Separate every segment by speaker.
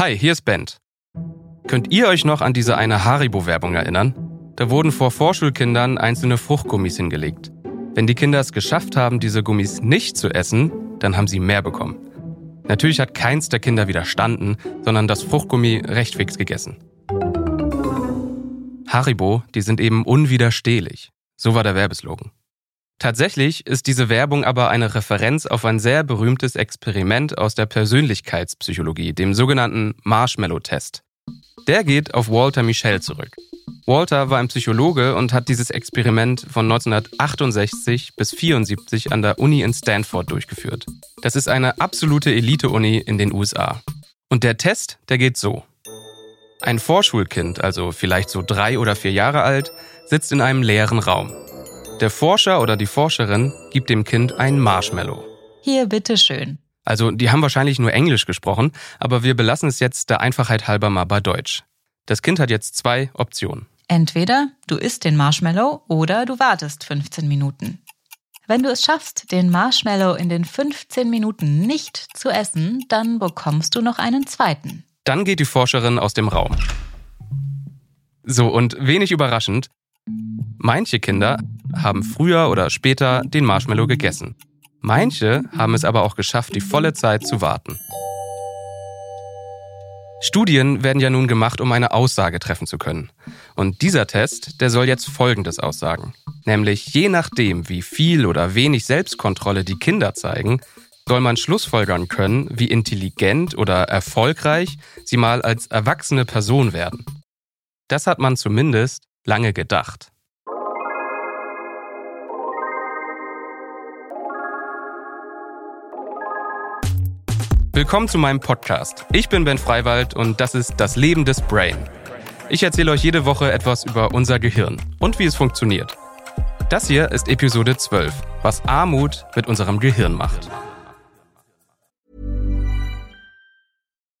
Speaker 1: Hi, hier ist Bent. Könnt ihr euch noch an diese eine Haribo-Werbung erinnern? Da wurden vor Vorschulkindern einzelne Fruchtgummis hingelegt. Wenn die Kinder es geschafft haben, diese Gummis nicht zu essen, dann haben sie mehr bekommen. Natürlich hat keins der Kinder widerstanden, sondern das Fruchtgummi recht fix gegessen. Haribo, die sind eben unwiderstehlich. So war der Werbeslogan. Tatsächlich ist diese Werbung aber eine Referenz auf ein sehr berühmtes Experiment aus der Persönlichkeitspsychologie, dem sogenannten Marshmallow-Test. Der geht auf Walter Michel zurück. Walter war ein Psychologe und hat dieses Experiment von 1968 bis 1974 an der Uni in Stanford durchgeführt. Das ist eine absolute Elite-Uni in den USA. Und der Test, der geht so. Ein Vorschulkind, also vielleicht so drei oder vier Jahre alt, sitzt in einem leeren Raum. Der Forscher oder die Forscherin gibt dem Kind ein Marshmallow.
Speaker 2: Hier, bitteschön.
Speaker 1: Also, die haben wahrscheinlich nur Englisch gesprochen, aber wir belassen es jetzt der Einfachheit halber mal bei Deutsch. Das Kind hat jetzt zwei Optionen.
Speaker 2: Entweder du isst den Marshmallow oder du wartest 15 Minuten. Wenn du es schaffst, den Marshmallow in den 15 Minuten nicht zu essen, dann bekommst du noch einen zweiten.
Speaker 1: Dann geht die Forscherin aus dem Raum. So, und wenig überraschend, manche Kinder haben früher oder später den Marshmallow gegessen. Manche haben es aber auch geschafft, die volle Zeit zu warten. Studien werden ja nun gemacht, um eine Aussage treffen zu können. Und dieser Test, der soll jetzt Folgendes aussagen. Nämlich je nachdem, wie viel oder wenig Selbstkontrolle die Kinder zeigen, soll man schlussfolgern können, wie intelligent oder erfolgreich sie mal als erwachsene Person werden. Das hat man zumindest lange gedacht. Willkommen zu meinem Podcast. Ich bin Ben Freiwald und das ist Das Leben des Brain. Ich erzähle euch jede Woche etwas über unser Gehirn und wie es funktioniert. Das hier ist Episode 12, was Armut mit unserem Gehirn macht.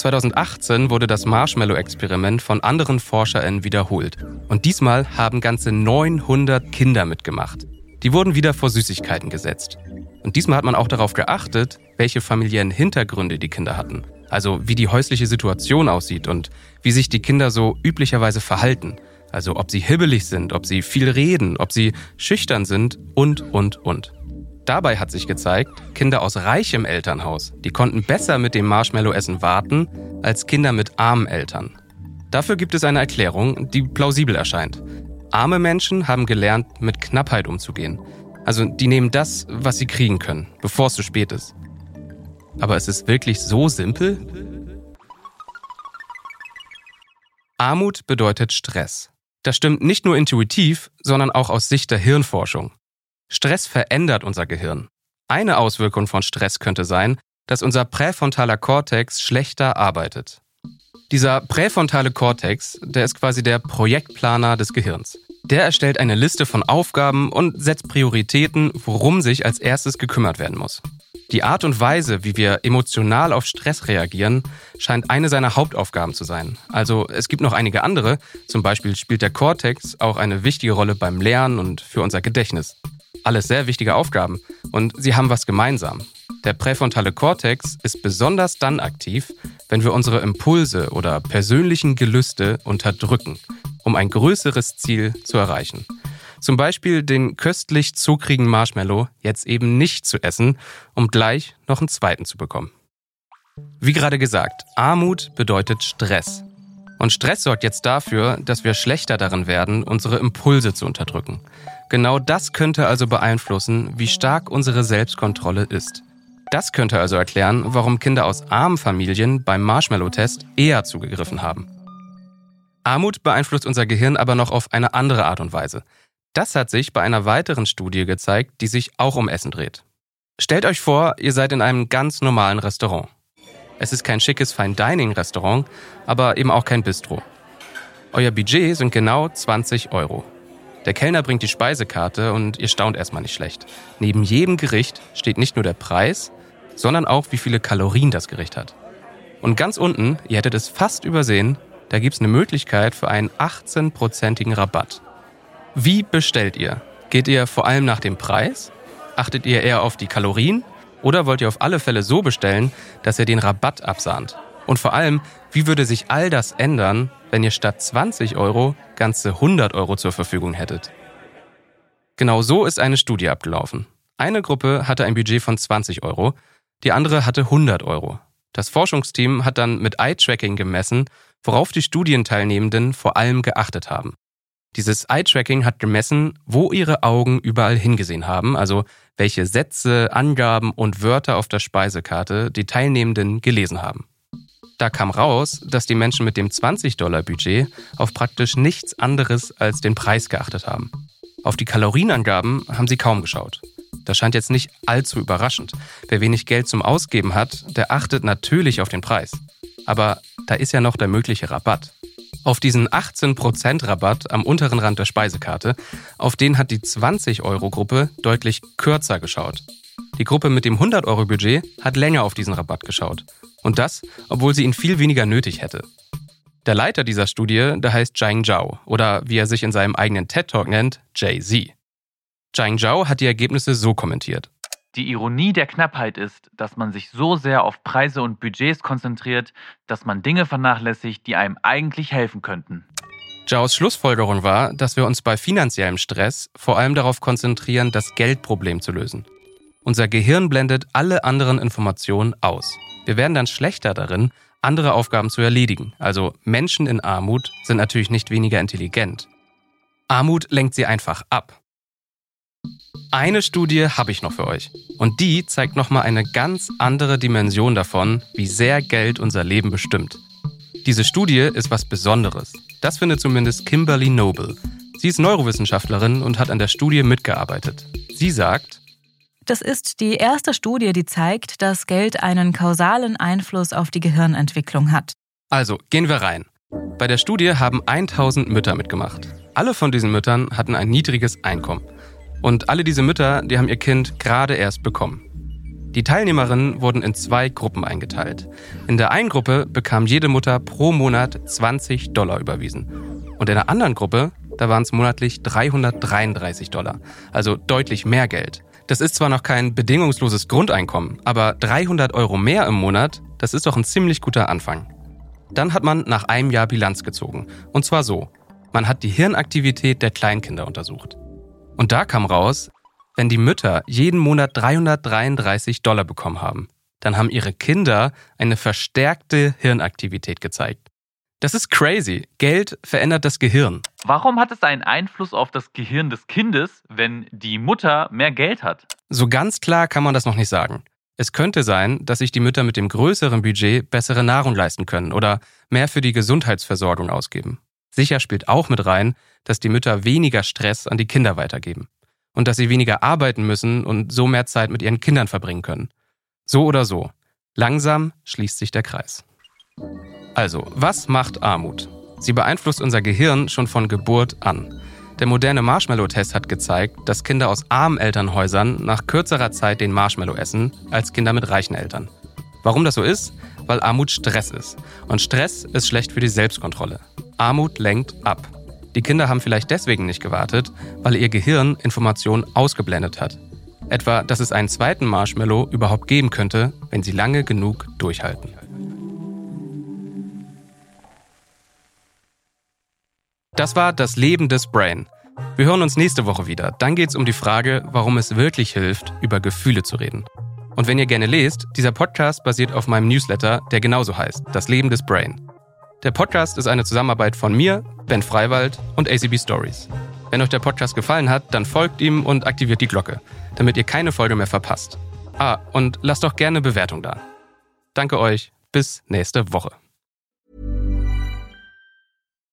Speaker 1: 2018 wurde das Marshmallow-Experiment von anderen ForscherInnen wiederholt. Und diesmal haben ganze 900 Kinder mitgemacht. Die wurden wieder vor Süßigkeiten gesetzt. Und diesmal hat man auch darauf geachtet, welche familiären Hintergründe die Kinder hatten. Also wie die häusliche Situation aussieht und wie sich die Kinder so üblicherweise verhalten. Also ob sie hibbelig sind, ob sie viel reden, ob sie schüchtern sind und, und, und. Dabei hat sich gezeigt, Kinder aus reichem Elternhaus, die konnten besser mit dem Marshmallow-Essen warten als Kinder mit armen Eltern. Dafür gibt es eine Erklärung, die plausibel erscheint. Arme Menschen haben gelernt, mit Knappheit umzugehen. Also die nehmen das, was sie kriegen können, bevor es zu spät ist. Aber ist es wirklich so simpel? Armut bedeutet Stress. Das stimmt nicht nur intuitiv, sondern auch aus Sicht der Hirnforschung. Stress verändert unser Gehirn. Eine Auswirkung von Stress könnte sein, dass unser präfrontaler Kortex schlechter arbeitet. Dieser präfrontale Kortex, der ist quasi der Projektplaner des Gehirns. Der erstellt eine Liste von Aufgaben und setzt Prioritäten, worum sich als erstes gekümmert werden muss. Die Art und Weise, wie wir emotional auf Stress reagieren, scheint eine seiner Hauptaufgaben zu sein. Also es gibt noch einige andere, zum Beispiel spielt der Kortex auch eine wichtige Rolle beim Lernen und für unser Gedächtnis. Alles sehr wichtige Aufgaben und sie haben was gemeinsam. Der präfrontale Kortex ist besonders dann aktiv, wenn wir unsere Impulse oder persönlichen Gelüste unterdrücken, um ein größeres Ziel zu erreichen. Zum Beispiel den köstlich zuckrigen Marshmallow jetzt eben nicht zu essen, um gleich noch einen zweiten zu bekommen. Wie gerade gesagt, Armut bedeutet Stress. Und Stress sorgt jetzt dafür, dass wir schlechter darin werden, unsere Impulse zu unterdrücken. Genau das könnte also beeinflussen, wie stark unsere Selbstkontrolle ist. Das könnte also erklären, warum Kinder aus armen Familien beim Marshmallow-Test eher zugegriffen haben. Armut beeinflusst unser Gehirn aber noch auf eine andere Art und Weise. Das hat sich bei einer weiteren Studie gezeigt, die sich auch um Essen dreht. Stellt euch vor, ihr seid in einem ganz normalen Restaurant. Es ist kein schickes Fine-Dining-Restaurant, aber eben auch kein Bistro. Euer Budget sind genau 20 Euro. Der Kellner bringt die Speisekarte und ihr staunt erstmal nicht schlecht. Neben jedem Gericht steht nicht nur der Preis, sondern auch, wie viele Kalorien das Gericht hat. Und ganz unten, ihr hättet es fast übersehen, da gibt es eine Möglichkeit für einen 18-prozentigen Rabatt. Wie bestellt ihr? Geht ihr vor allem nach dem Preis? Achtet ihr eher auf die Kalorien? Oder wollt ihr auf alle Fälle so bestellen, dass ihr den Rabatt absahnt? Und vor allem, wie würde sich all das ändern, wenn ihr statt 20 Euro ganze 100 Euro zur Verfügung hättet? Genau so ist eine Studie abgelaufen. Eine Gruppe hatte ein Budget von 20 Euro, die andere hatte 100 Euro. Das Forschungsteam hat dann mit Eye-Tracking gemessen, worauf die Studienteilnehmenden vor allem geachtet haben. Dieses Eye-Tracking hat gemessen, wo ihre Augen überall hingesehen haben, also welche Sätze, Angaben und Wörter auf der Speisekarte die Teilnehmenden gelesen haben. Da kam raus, dass die Menschen mit dem 20-Dollar-Budget auf praktisch nichts anderes als den Preis geachtet haben. Auf die Kalorienangaben haben sie kaum geschaut. Das scheint jetzt nicht allzu überraschend. Wer wenig Geld zum Ausgeben hat, der achtet natürlich auf den Preis. Aber da ist ja noch der mögliche Rabatt. Auf diesen 18% Rabatt am unteren Rand der Speisekarte, auf den hat die 20-Euro-Gruppe deutlich kürzer geschaut. Die Gruppe mit dem 100-Euro-Budget hat länger auf diesen Rabatt geschaut. Und das, obwohl sie ihn viel weniger nötig hätte. Der Leiter dieser Studie, der heißt Zhang Zhao oder wie er sich in seinem eigenen TED-Talk nennt, Jay-Z. Zhang Zhao hat die Ergebnisse so kommentiert.
Speaker 3: Die Ironie der Knappheit ist, dass man sich so sehr auf Preise und Budgets konzentriert, dass man Dinge vernachlässigt, die einem eigentlich helfen könnten.
Speaker 1: Zhaos Schlussfolgerung war, dass wir uns bei finanziellem Stress vor allem darauf konzentrieren, das Geldproblem zu lösen. Unser Gehirn blendet alle anderen Informationen aus. Wir werden dann schlechter darin, andere Aufgaben zu erledigen. Also Menschen in Armut sind natürlich nicht weniger intelligent. Armut lenkt sie einfach ab. Eine Studie habe ich noch für euch. Und die zeigt nochmal eine ganz andere Dimension davon, wie sehr Geld unser Leben bestimmt. Diese Studie ist was Besonderes. Das findet zumindest Kimberly Noble. Sie ist Neurowissenschaftlerin und hat an der Studie mitgearbeitet. Sie sagt,
Speaker 2: das ist die erste Studie, die zeigt, dass Geld einen kausalen Einfluss auf die Gehirnentwicklung hat.
Speaker 1: Also, gehen wir rein. Bei der Studie haben 1000 Mütter mitgemacht. Alle von diesen Müttern hatten ein niedriges Einkommen. Und alle diese Mütter, die haben ihr Kind gerade erst bekommen. Die Teilnehmerinnen wurden in zwei Gruppen eingeteilt. In der einen Gruppe bekam jede Mutter pro Monat 20 Dollar überwiesen. Und in der anderen Gruppe, da waren es monatlich 333 Dollar. Also deutlich mehr Geld. Das ist zwar noch kein bedingungsloses Grundeinkommen, aber 300 Euro mehr im Monat, das ist doch ein ziemlich guter Anfang. Dann hat man nach einem Jahr Bilanz gezogen. Und zwar so. Man hat die Hirnaktivität der Kleinkinder untersucht. Und da kam raus, wenn die Mütter jeden Monat 333 Dollar bekommen haben, dann haben ihre Kinder eine verstärkte Hirnaktivität gezeigt. Das ist crazy. Geld verändert das Gehirn.
Speaker 3: Warum hat es einen Einfluss auf das Gehirn des Kindes, wenn die Mutter mehr Geld hat?
Speaker 1: So ganz klar kann man das noch nicht sagen. Es könnte sein, dass sich die Mütter mit dem größeren Budget bessere Nahrung leisten können oder mehr für die Gesundheitsversorgung ausgeben. Sicher spielt auch mit rein, dass die Mütter weniger Stress an die Kinder weitergeben und dass sie weniger arbeiten müssen und so mehr Zeit mit ihren Kindern verbringen können. So oder so. Langsam schließt sich der Kreis. Also, was macht Armut? Sie beeinflusst unser Gehirn schon von Geburt an. Der moderne Marshmallow-Test hat gezeigt, dass Kinder aus armen Elternhäusern nach kürzerer Zeit den Marshmallow essen als Kinder mit reichen Eltern. Warum das so ist? Weil Armut Stress ist. Und Stress ist schlecht für die Selbstkontrolle. Armut lenkt ab. Die Kinder haben vielleicht deswegen nicht gewartet, weil ihr Gehirn Informationen ausgeblendet hat. Etwa, dass es einen zweiten Marshmallow überhaupt geben könnte, wenn sie lange genug durchhalten. Das war das Leben des Brain. Wir hören uns nächste Woche wieder. Dann geht es um die Frage, warum es wirklich hilft, über Gefühle zu reden. Und wenn ihr gerne lest, dieser Podcast basiert auf meinem Newsletter, der genauso heißt, Das Leben des Brain. Der Podcast ist eine Zusammenarbeit von mir, Ben Freiwald und ACB Stories. Wenn euch der Podcast gefallen hat, dann folgt ihm und aktiviert die Glocke, damit ihr keine Folge mehr verpasst. Ah, und lasst doch gerne Bewertung da. Danke euch, bis nächste Woche.